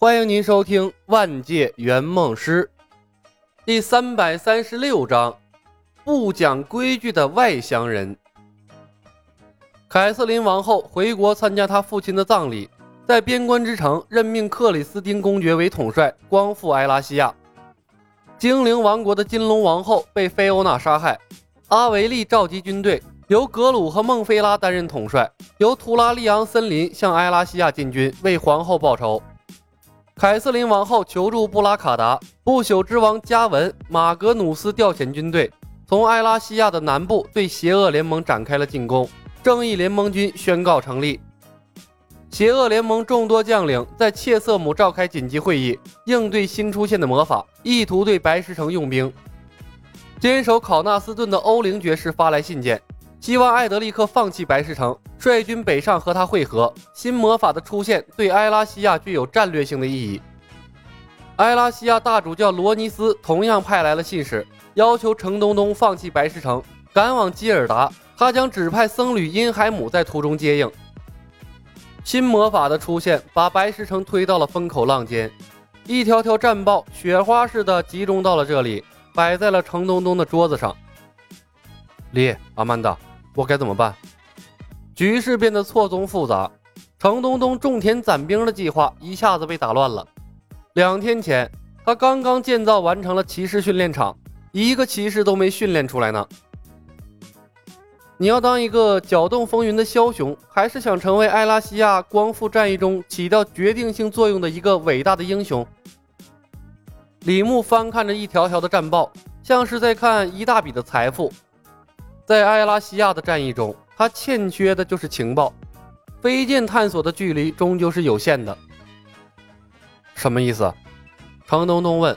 欢迎您收听《万界圆梦师》第三百三十六章：不讲规矩的外乡人。凯瑟琳王后回国参加她父亲的葬礼，在边关之城任命克里斯汀公爵为统帅，光复埃拉西亚。精灵王国的金龙王后被菲欧娜杀害，阿维利召集军队，由格鲁和孟菲拉担任统帅，由图拉利昂森林向埃拉西亚进军，为皇后报仇。凯瑟琳王后求助布拉卡达，不朽之王加文马格努斯调遣军队，从埃拉西亚的南部对邪恶联盟展开了进攻。正义联盟军宣告成立。邪恶联盟众多将领在切瑟姆召开紧急会议，应对新出现的魔法，意图对白石城用兵。坚守考纳斯顿的欧灵爵士发来信件。希望艾德利克放弃白石城，率军北上和他会合。新魔法的出现对埃拉西亚具有战略性的意义。埃拉西亚大主教罗尼斯同样派来了信使，要求程东东放弃白石城，赶往基尔达。他将指派僧侣因海姆在途中接应。新魔法的出现把白石城推到了风口浪尖，一条条战报雪花似的集中到了这里，摆在了程东东的桌子上。丽，阿曼达。我该怎么办？局势变得错综复杂，程东东种田攒兵的计划一下子被打乱了。两天前，他刚刚建造完成了骑士训练场，一个骑士都没训练出来呢。你要当一个搅动风云的枭雄，还是想成为艾拉西亚光复战役中起到决定性作用的一个伟大的英雄？李牧翻看着一条条的战报，像是在看一大笔的财富。在埃拉西亚的战役中，他欠缺的就是情报。飞剑探索的距离终究是有限的。什么意思？程东东问。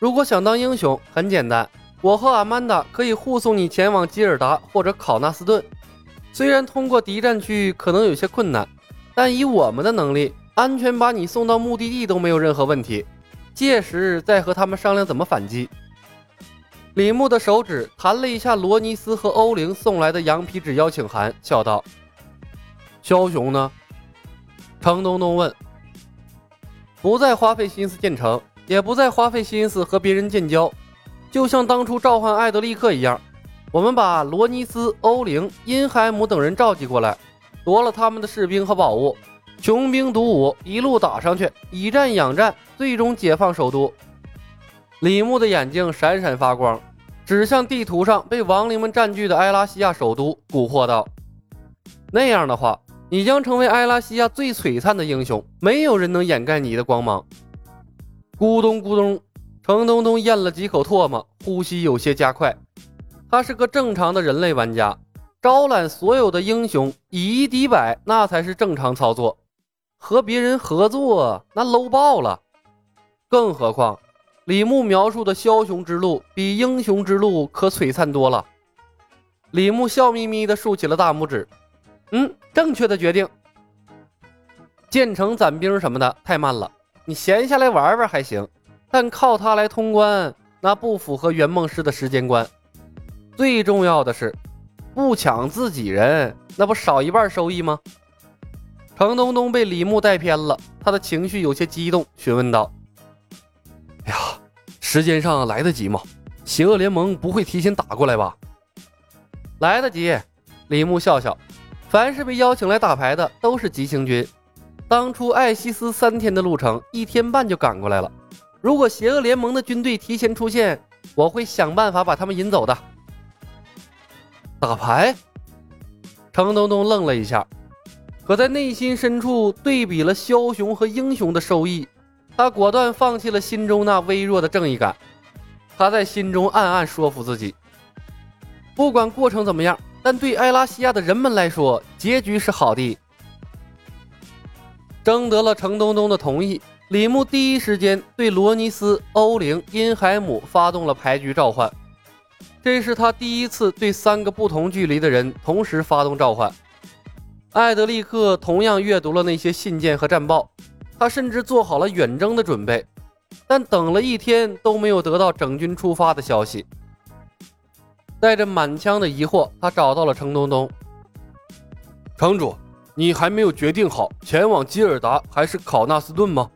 如果想当英雄，很简单，我和阿曼达可以护送你前往基尔达或者考纳斯顿。虽然通过敌占区可能有些困难，但以我们的能力，安全把你送到目的地都没有任何问题。届时再和他们商量怎么反击。李牧的手指弹了一下罗尼斯和欧灵送来的羊皮纸邀请函，笑道：“枭雄呢？”程东东问。“不再花费心思建城，也不再花费心思和别人建交，就像当初召唤艾德利克一样，我们把罗尼斯、欧灵、因海姆等人召集过来，夺了他们的士兵和宝物，穷兵黩武，一路打上去，以战养战，最终解放首都。”李牧的眼睛闪闪发光，指向地图上被亡灵们占据的埃拉西亚首都，蛊惑道：“那样的话，你将成为埃拉西亚最璀璨的英雄，没有人能掩盖你的光芒。”咕咚咕咚，程东东咽了几口唾沫，呼吸有些加快。他是个正常的人类玩家，招揽所有的英雄，以一敌百，那才是正常操作。和别人合作，那 low 爆了。更何况。李牧描述的枭雄之路比英雄之路可璀璨多了。李牧笑眯眯地竖起了大拇指，嗯，正确的决定。建成攒兵什么的太慢了，你闲下来玩玩还行，但靠它来通关，那不符合圆梦师的时间观。最重要的是，不抢自己人，那不少一半收益吗？程东东被李牧带偏了，他的情绪有些激动，询问道。时间上来得及吗？邪恶联盟不会提前打过来吧？来得及，李牧笑笑。凡是被邀请来打牌的都是急行军。当初艾西斯三天的路程，一天半就赶过来了。如果邪恶联盟的军队提前出现，我会想办法把他们引走的。打牌？程东东愣了一下，可在内心深处对比了枭雄和英雄的收益。他果断放弃了心中那微弱的正义感，他在心中暗暗说服自己：不管过程怎么样，但对埃拉西亚的人们来说，结局是好的。征得了程东东的同意，李牧第一时间对罗尼斯、欧灵、因海姆发动了牌局召唤。这是他第一次对三个不同距离的人同时发动召唤。艾德利克同样阅读了那些信件和战报。他甚至做好了远征的准备，但等了一天都没有得到整军出发的消息。带着满腔的疑惑，他找到了程东东。城主，你还没有决定好前往基尔达还是考纳斯顿吗？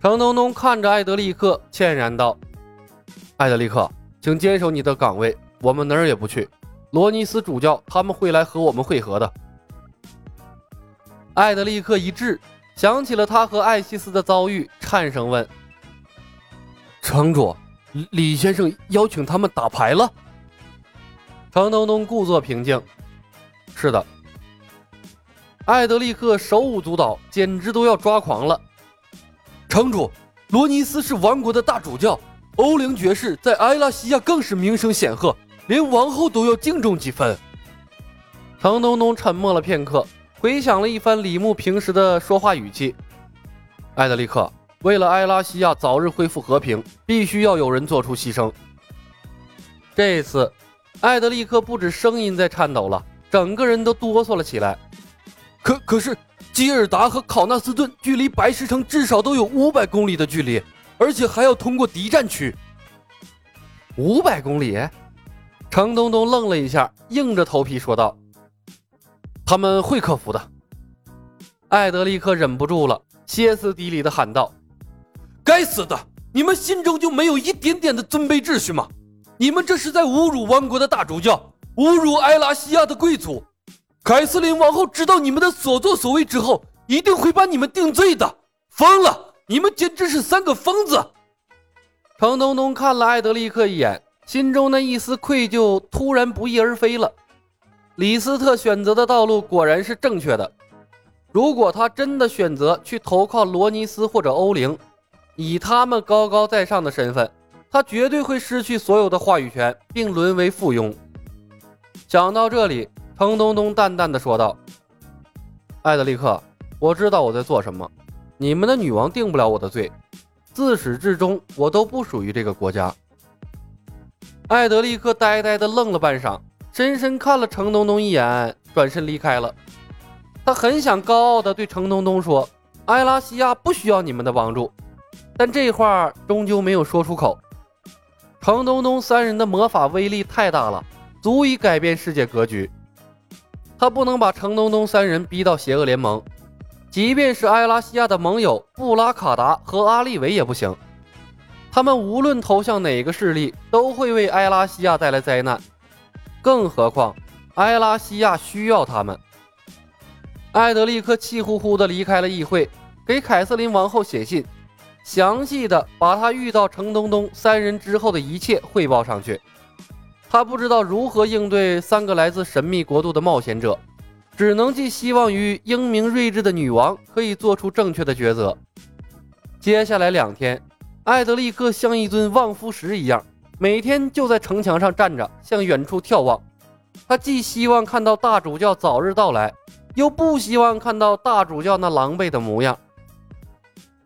程东东看着艾德利克，歉然道：“艾德利克，请坚守你的岗位，我们哪儿也不去。罗尼斯主教他们会来和我们会合的。”艾德利克一滞，想起了他和艾西斯的遭遇，颤声问：“城主，李先生邀请他们打牌了？”程东东故作平静：“是的。”艾德利克手舞足蹈，简直都要抓狂了。城主，罗尼斯是王国的大主教，欧灵爵士在埃拉西亚更是名声显赫，连王后都要敬重几分。程东东沉默了片刻。回想了一番李牧平时的说话语气，艾德利克，为了埃拉西亚早日恢复和平，必须要有人做出牺牲。这次，艾德利克不止声音在颤抖了，整个人都哆嗦了起来。可可是，基尔达和考纳斯顿距离白石城至少都有五百公里的距离，而且还要通过敌占区。五百公里？程东东愣了一下，硬着头皮说道。他们会克服的。艾德利克忍不住了，歇斯底里的喊道：“该死的！你们心中就没有一点点的尊卑秩序吗？你们这是在侮辱王国的大主教，侮辱埃拉西亚的贵族。凯瑟琳王后知道你们的所作所为之后，一定会把你们定罪的。疯了！你们简直是三个疯子！”程东东看了艾德利克一眼，心中那一丝愧疚突然不翼而飞了。李斯特选择的道路果然是正确的。如果他真的选择去投靠罗尼斯或者欧灵，以他们高高在上的身份，他绝对会失去所有的话语权，并沦为附庸。想到这里，程东东淡淡的说道：“艾德利克，我知道我在做什么。你们的女王定不了我的罪。自始至终，我都不属于这个国家。”艾德利克呆呆的愣了半晌。深深看了程东东一眼，转身离开了。他很想高傲地对程东东说：“埃拉西亚不需要你们的帮助。”但这话终究没有说出口。程东东三人的魔法威力太大了，足以改变世界格局。他不能把程东东三人逼到邪恶联盟，即便是埃拉西亚的盟友布拉卡达和阿利维也不行。他们无论投向哪个势力，都会为埃拉西亚带来灾难。更何况，埃拉西亚需要他们。艾德利克气呼呼地离开了议会，给凯瑟琳王后写信，详细的把他遇到程东东三人之后的一切汇报上去。他不知道如何应对三个来自神秘国度的冒险者，只能寄希望于英明睿智的女王可以做出正确的抉择。接下来两天，艾德利克像一尊望夫石一样。每天就在城墙上站着，向远处眺望。他既希望看到大主教早日到来，又不希望看到大主教那狼狈的模样。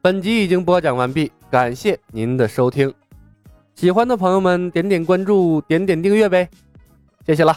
本集已经播讲完毕，感谢您的收听。喜欢的朋友们点点关注，点点订阅呗，谢谢了。